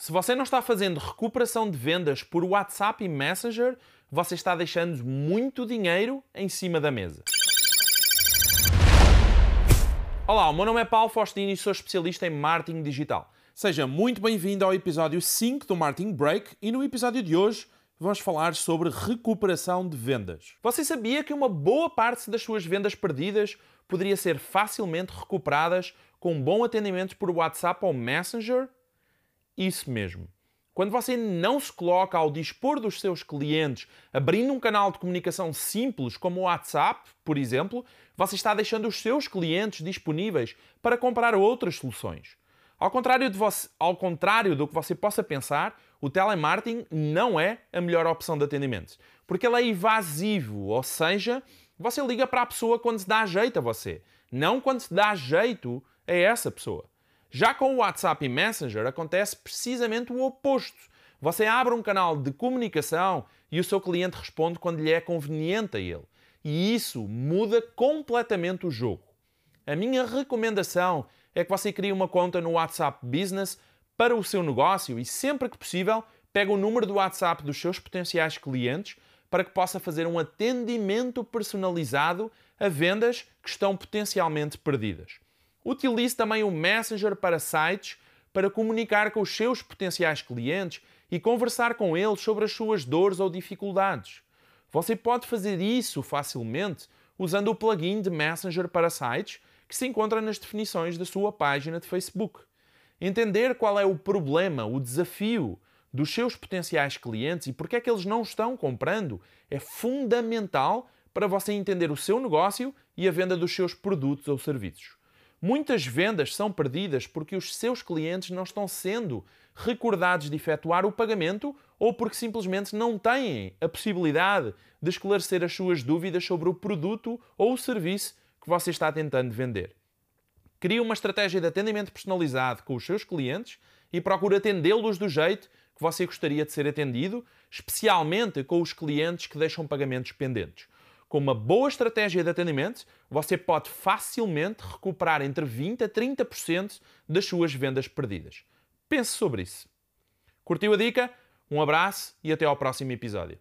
Se você não está fazendo recuperação de vendas por WhatsApp e Messenger, você está deixando muito dinheiro em cima da mesa. Olá, o meu nome é Paulo Faustino e sou especialista em marketing digital. Seja muito bem-vindo ao episódio 5 do Marketing Break e no episódio de hoje vamos falar sobre recuperação de vendas. Você sabia que uma boa parte das suas vendas perdidas poderia ser facilmente recuperadas com um bom atendimento por WhatsApp ou Messenger? Isso mesmo. Quando você não se coloca ao dispor dos seus clientes, abrindo um canal de comunicação simples como o WhatsApp, por exemplo, você está deixando os seus clientes disponíveis para comprar outras soluções. Ao contrário, você, ao contrário do que você possa pensar, o telemarketing não é a melhor opção de atendimento, porque ele é evasivo, ou seja, você liga para a pessoa quando se dá jeito a você, não quando se dá jeito a essa pessoa. Já com o WhatsApp e Messenger acontece precisamente o oposto. Você abre um canal de comunicação e o seu cliente responde quando lhe é conveniente a ele. E isso muda completamente o jogo. A minha recomendação é que você crie uma conta no WhatsApp Business para o seu negócio e sempre que possível pegue o número do WhatsApp dos seus potenciais clientes para que possa fazer um atendimento personalizado a vendas que estão potencialmente perdidas. Utilize também o Messenger para sites para comunicar com os seus potenciais clientes e conversar com eles sobre as suas dores ou dificuldades. Você pode fazer isso facilmente usando o plugin de Messenger para sites que se encontra nas definições da sua página de Facebook. Entender qual é o problema, o desafio dos seus potenciais clientes e porque é que eles não estão comprando é fundamental para você entender o seu negócio e a venda dos seus produtos ou serviços. Muitas vendas são perdidas porque os seus clientes não estão sendo recordados de efetuar o pagamento ou porque simplesmente não têm a possibilidade de esclarecer as suas dúvidas sobre o produto ou o serviço que você está tentando vender. Crie uma estratégia de atendimento personalizado com os seus clientes e procure atendê-los do jeito que você gostaria de ser atendido, especialmente com os clientes que deixam pagamentos pendentes. Com uma boa estratégia de atendimento, você pode facilmente recuperar entre 20% a 30% das suas vendas perdidas. Pense sobre isso. Curtiu a dica? Um abraço e até ao próximo episódio.